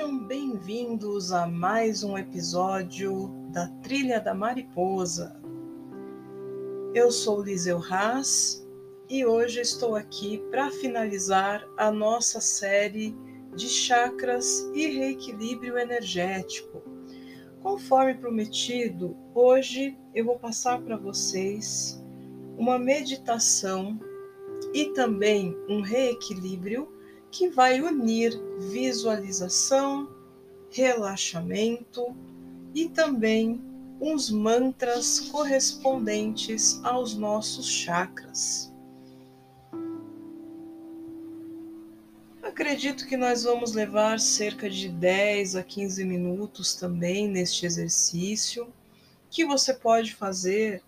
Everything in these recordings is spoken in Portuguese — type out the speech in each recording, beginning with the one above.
Sejam bem-vindos a mais um episódio da Trilha da Mariposa. Eu sou Liseu Haas e hoje estou aqui para finalizar a nossa série de chakras e reequilíbrio energético. Conforme prometido, hoje eu vou passar para vocês uma meditação e também um reequilíbrio que vai unir visualização, relaxamento e também uns mantras correspondentes aos nossos chakras. Acredito que nós vamos levar cerca de 10 a 15 minutos também neste exercício, que você pode fazer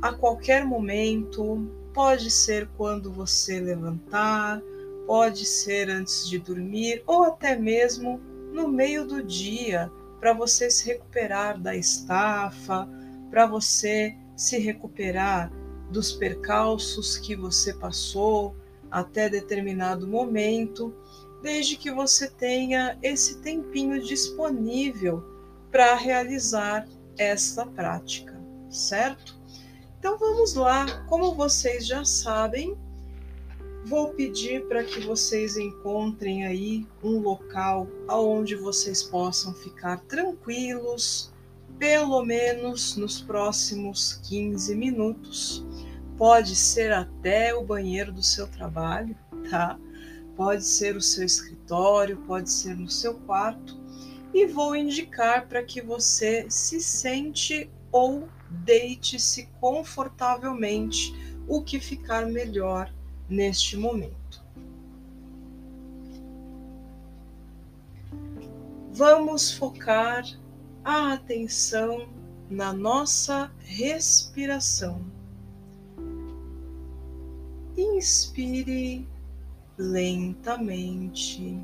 a qualquer momento, pode ser quando você levantar, pode ser antes de dormir ou até mesmo no meio do dia, para você se recuperar da estafa, para você se recuperar dos percalços que você passou até determinado momento, desde que você tenha esse tempinho disponível para realizar essa prática, certo? Então vamos lá, como vocês já sabem, Vou pedir para que vocês encontrem aí um local onde vocês possam ficar tranquilos, pelo menos nos próximos 15 minutos. Pode ser até o banheiro do seu trabalho, tá? Pode ser o seu escritório, pode ser no seu quarto. E vou indicar para que você se sente ou deite-se confortavelmente, o que ficar melhor neste momento. Vamos focar a atenção na nossa respiração. Inspire lentamente.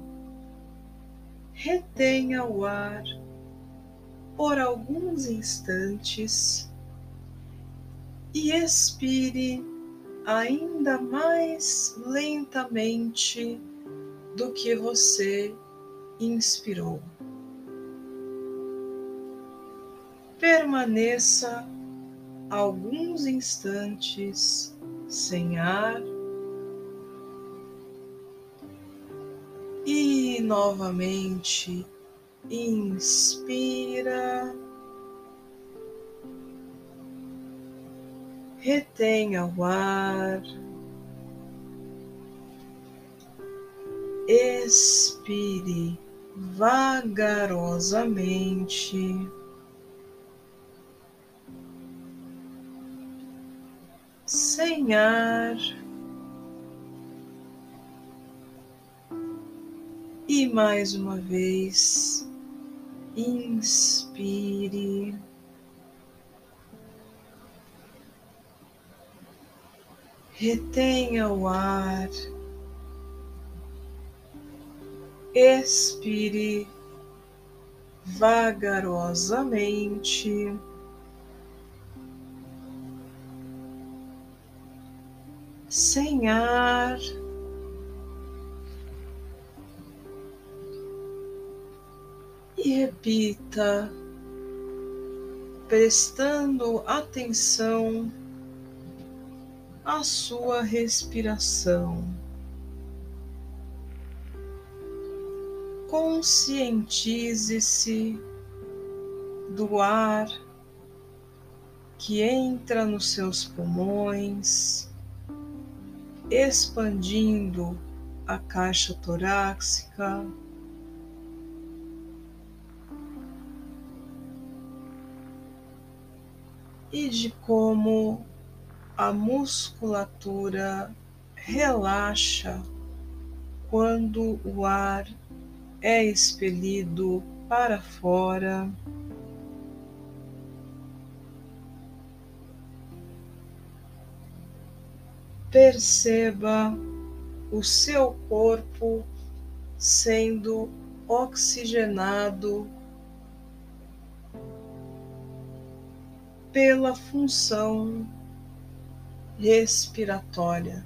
Retenha o ar por alguns instantes e expire ainda mais lentamente do que você inspirou. Permaneça alguns instantes sem ar e novamente inspira. Retenha o ar, expire vagarosamente. Sem ar, e mais uma vez, inspire. Retenha o ar, expire vagarosamente. Sem ar, e repita, prestando atenção a sua respiração. Conscientize-se do ar que entra nos seus pulmões, expandindo a caixa torácica. E de como a musculatura relaxa quando o ar é expelido para fora. Perceba o seu corpo sendo oxigenado pela função respiratória.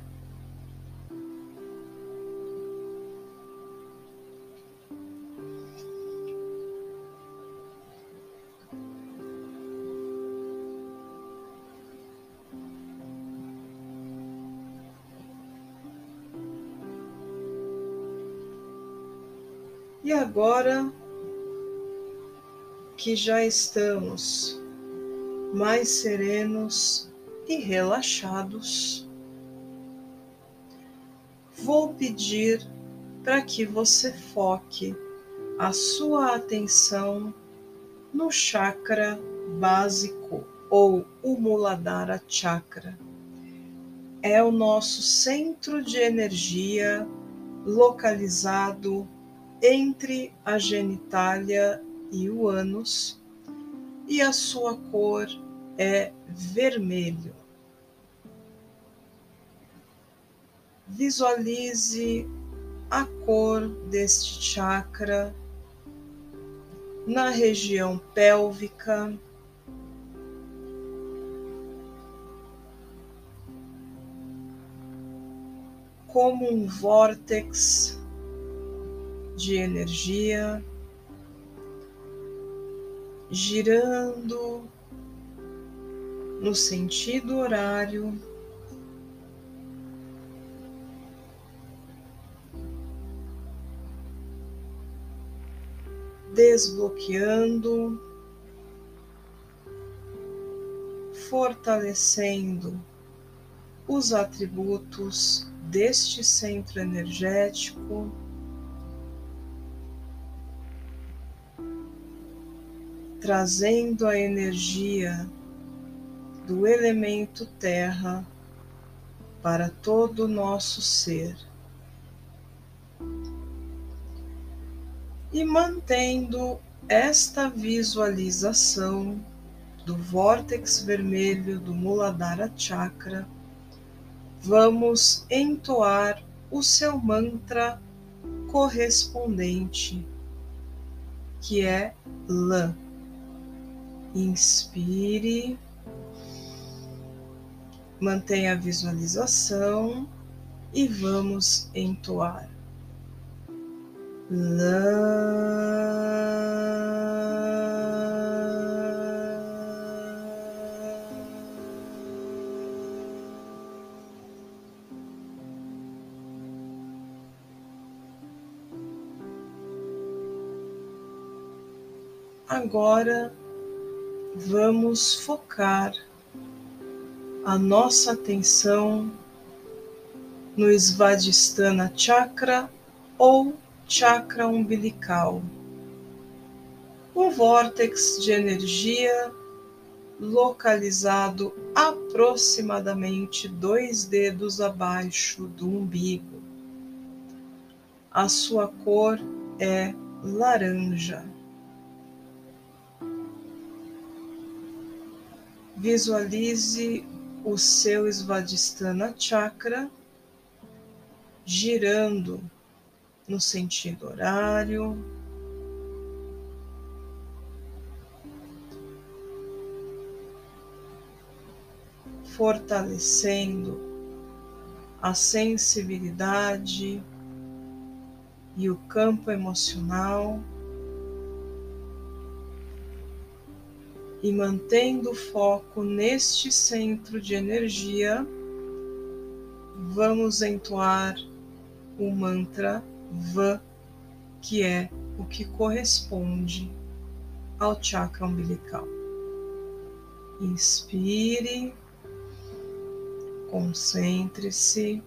E agora que já estamos mais serenos, e relaxados, vou pedir para que você foque a sua atenção no chakra básico ou o Muladhara Chakra. É o nosso centro de energia localizado entre a genitália e o ânus, e a sua cor é vermelho. Visualize a cor deste chakra na região pélvica. Como um vórtex de energia girando no sentido horário. Desbloqueando, fortalecendo os atributos deste centro energético. trazendo a energia do elemento terra para todo o nosso ser. E mantendo esta visualização do vórtex vermelho do Muladhara Chakra, vamos entoar o seu mantra correspondente, que é Lã. Inspire, mantenha a visualização e vamos entoar. Agora vamos focar a nossa atenção no Svadhisthana Chakra ou chakra umbilical, um vórtex de energia localizado aproximadamente dois dedos abaixo do umbigo. A sua cor é laranja. Visualize o seu Svadhisthana Chakra girando no sentido horário. Fortalecendo a sensibilidade e o campo emocional. E mantendo o foco neste centro de energia, vamos entoar o mantra Va, que é o que corresponde ao chakra umbilical. Inspire, concentre-se.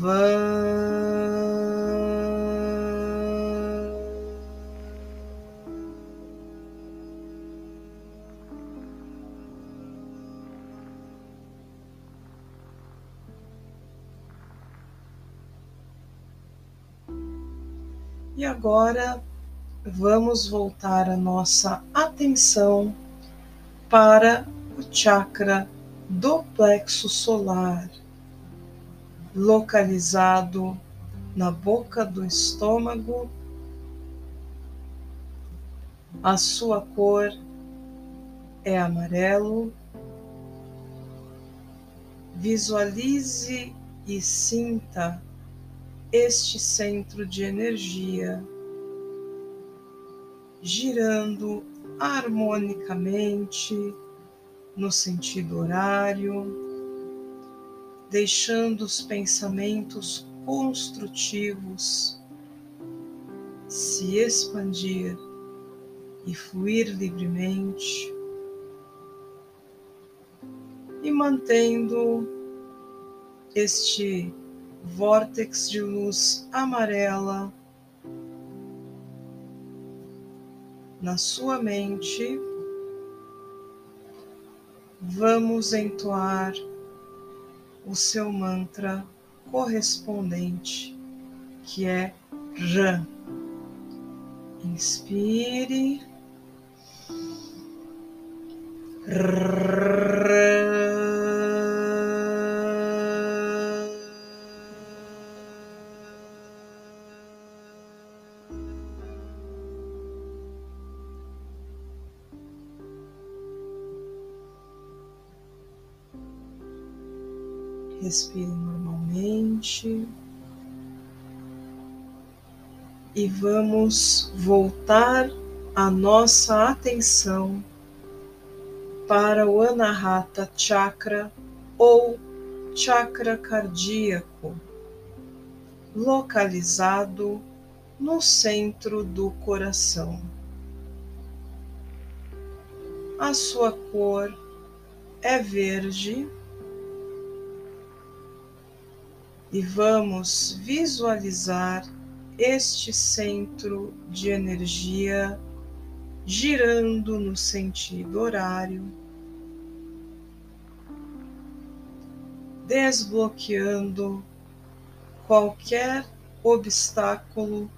Va. E agora vamos voltar a nossa atenção para o chakra do plexo solar, localizado na boca do estômago. A sua cor é amarelo. Visualize e sinta este centro de energia girando harmonicamente no sentido horário, deixando os pensamentos construtivos se expandir e fluir livremente, e mantendo este vórtex de luz amarela na sua mente, vamos entoar o seu mantra correspondente, que é Rã. Inspire. Respire normalmente. E vamos voltar a nossa atenção para o Anahata Chakra ou chakra cardíaco, localizado no centro do coração. A sua cor é verde e vamos visualizar este centro de energia girando no sentido horário, desbloqueando qualquer obstáculo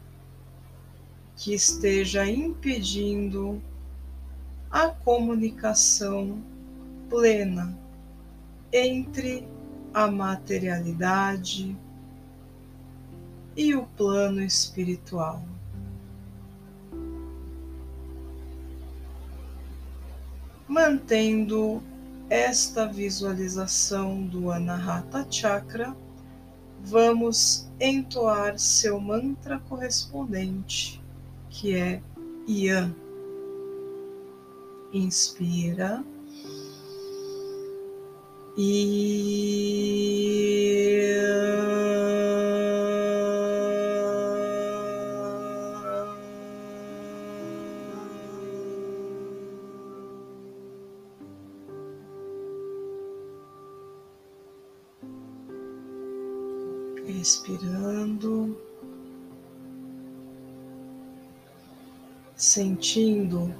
que esteja impedindo a comunicação plena entre a materialidade e o plano espiritual. Mantendo esta visualização do Anahata Chakra, vamos entoar seu mantra correspondente, que é Yan. Inspira e Respirando, sentindo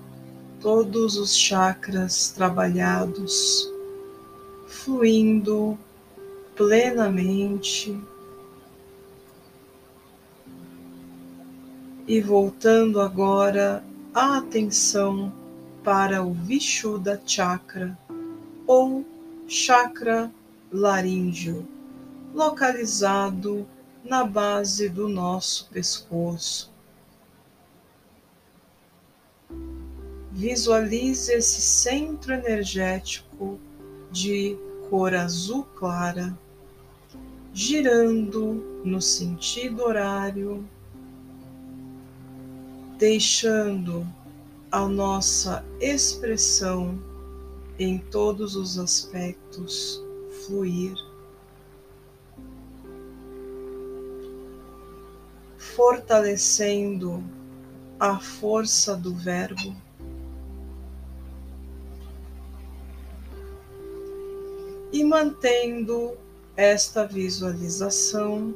todos os chakras trabalhados fluindo plenamente e voltando agora a atenção para o Vishuddha Chakra ou chakra laríngeo, localizado na base do nosso pescoço. Visualize esse centro energético de cor azul clara, girando no sentido horário, deixando a nossa expressão em todos os aspectos fluir. Fortalecendo a força do Verbo E mantendo esta visualização,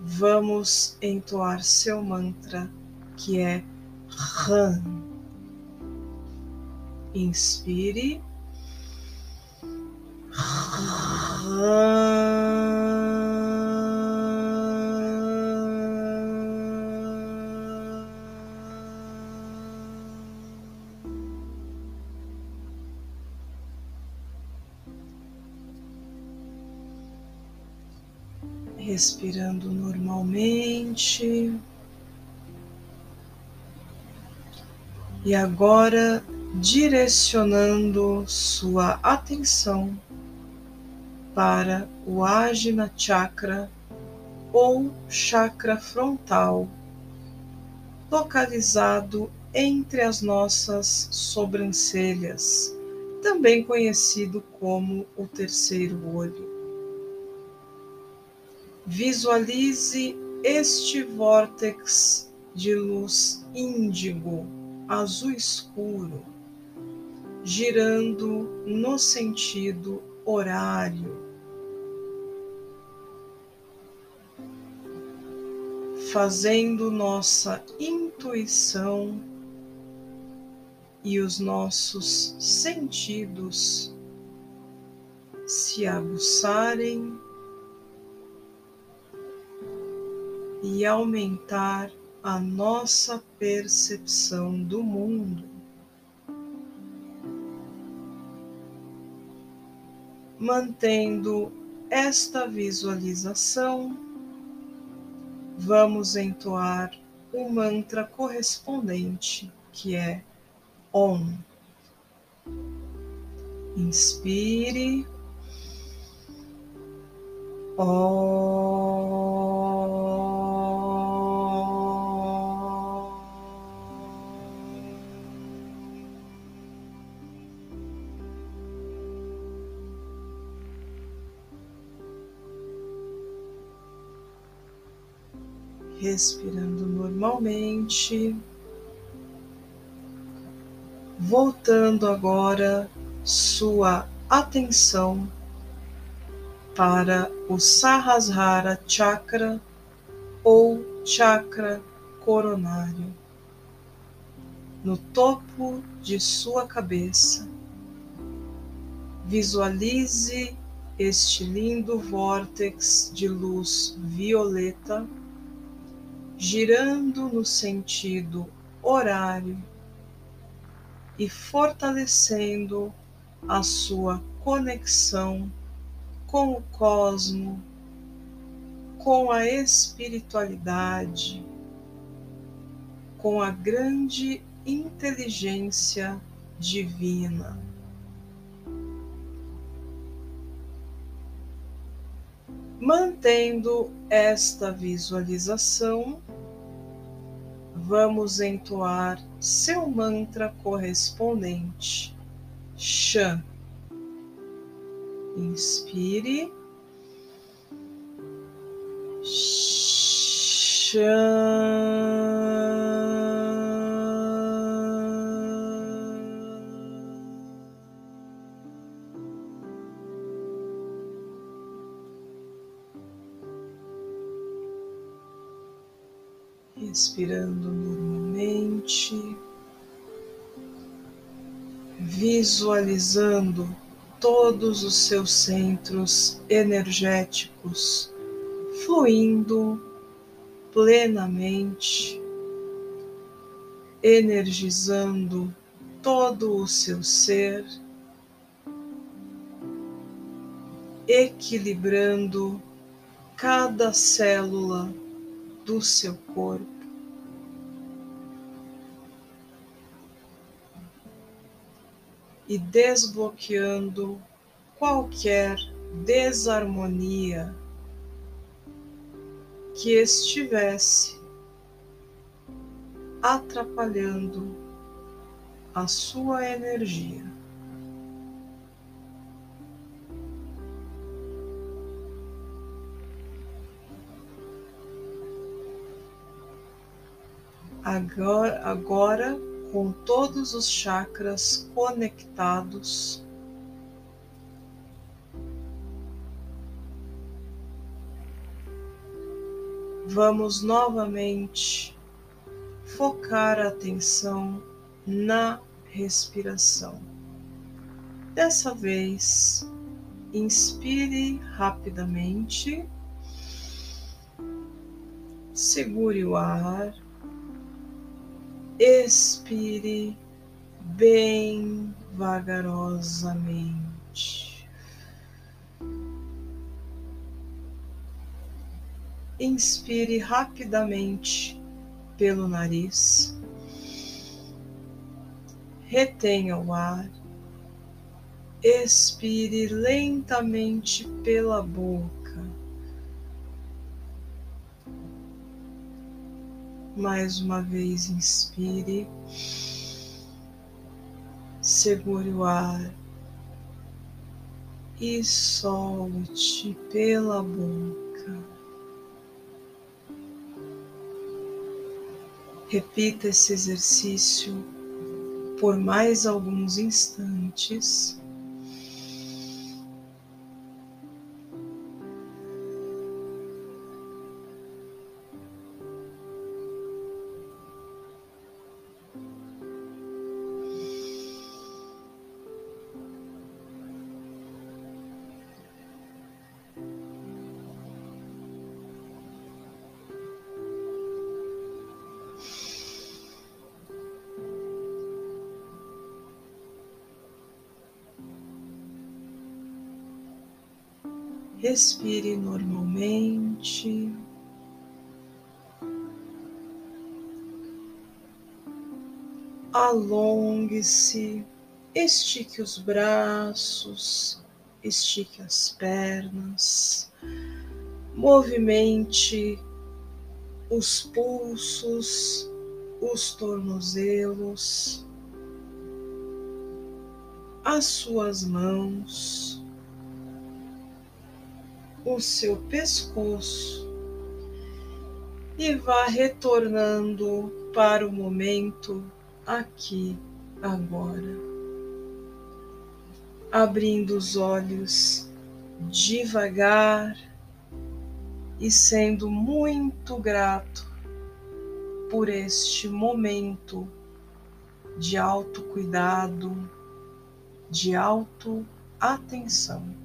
vamos entoar seu mantra que é Ram. Inspire. Respirando normalmente. E agora direcionando sua atenção para o Ajna Chakra ou chakra frontal, localizado entre as nossas sobrancelhas, também conhecido como o terceiro olho. Visualize este vórtex de luz índigo, azul escuro, girando no sentido horário. Fazendo nossa intuição e os nossos sentidos se aguçarem e aumentar a nossa percepção do mundo. Mantendo esta visualização, vamos entoar o mantra correspondente, que é OM. Inspire. OM. Respirando normalmente, voltando agora sua atenção para o Sahasrara Chakra ou chakra coronário, no topo de sua cabeça. Visualize este lindo vórtex de luz violeta girando no sentido horário e fortalecendo a sua conexão com o cosmo, com a espiritualidade, com a grande inteligência divina. Mantendo esta visualização, vamos entoar seu mantra correspondente. Shan. Inspire. Shan. Respirando normalmente, visualizando todos os seus centros energéticos fluindo plenamente, energizando todo o seu ser, equilibrando cada célula do seu corpo. E desbloqueando qualquer desarmonia que estivesse atrapalhando a sua energia. Agora, agora com todos os chakras conectados. Vamos novamente focar a atenção na respiração. Dessa vez, inspire rapidamente, segure o ar expire bem vagarosamente. Inspire rapidamente pelo nariz. Retenha o ar. Expire lentamente pela boca. Mais uma vez, inspire, segure o ar e solte pela boca. Repita esse exercício por mais alguns instantes. Respire normalmente. Alongue-se, estique os braços, estique as pernas, movimente os pulsos, os tornozelos, as suas mãos o seu pescoço e vá retornando para o momento aqui, agora. Abrindo os olhos devagar e sendo muito grato por este momento de autocuidado, de autoatenção.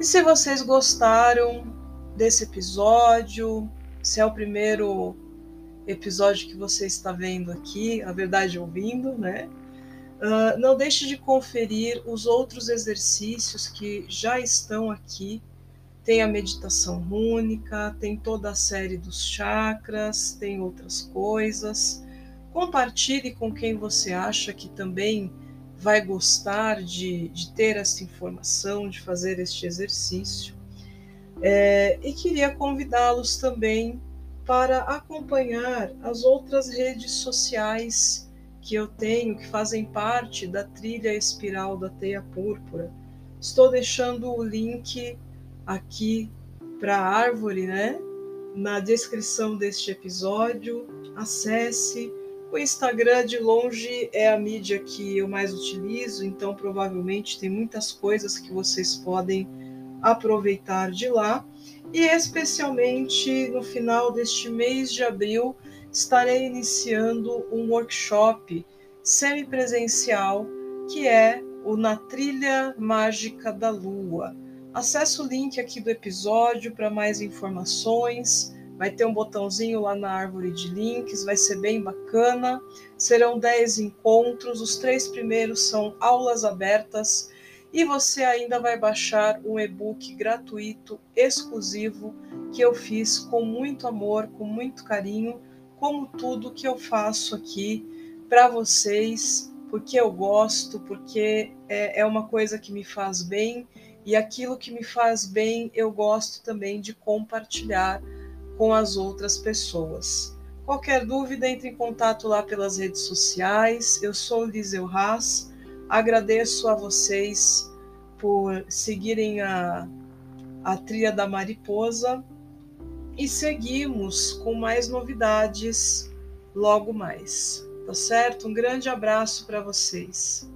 E se vocês gostaram desse episódio, se é o primeiro episódio que você está vendo aqui, a verdade ouvindo, né? Uh, não deixe de conferir os outros exercícios que já estão aqui. Tem a meditação única, tem toda a série dos chakras, tem outras coisas. Compartilhe com quem você acha que também vai gostar de, de ter essa informação, de fazer este exercício. É, e queria convidá-los também para acompanhar as outras redes sociais que eu tenho, que fazem parte da trilha espiral da teia púrpura. Estou deixando o link aqui para a árvore, né? Na descrição deste episódio. Acesse, o Instagram de longe é a mídia que eu mais utilizo, então provavelmente tem muitas coisas que vocês podem aproveitar de lá. E especialmente no final deste mês de abril, estarei iniciando um workshop semipresencial que é o Na Trilha Mágica da Lua. Acesse o link aqui do episódio para mais informações. Vai ter um botãozinho lá na árvore de links, vai ser bem bacana. Serão 10 encontros, os três primeiros são aulas abertas e você ainda vai baixar um e-book gratuito exclusivo que eu fiz com muito amor, com muito carinho, como tudo que eu faço aqui para vocês, porque eu gosto, porque é, é uma coisa que me faz bem e aquilo que me faz bem eu gosto também de compartilhar com as outras pessoas. Qualquer dúvida, entre em contato lá pelas redes sociais. Eu sou Liseu Haas. Agradeço a vocês por seguirem a, a trilha da mariposa e seguimos com mais novidades logo mais. Tá certo? Um grande abraço para vocês.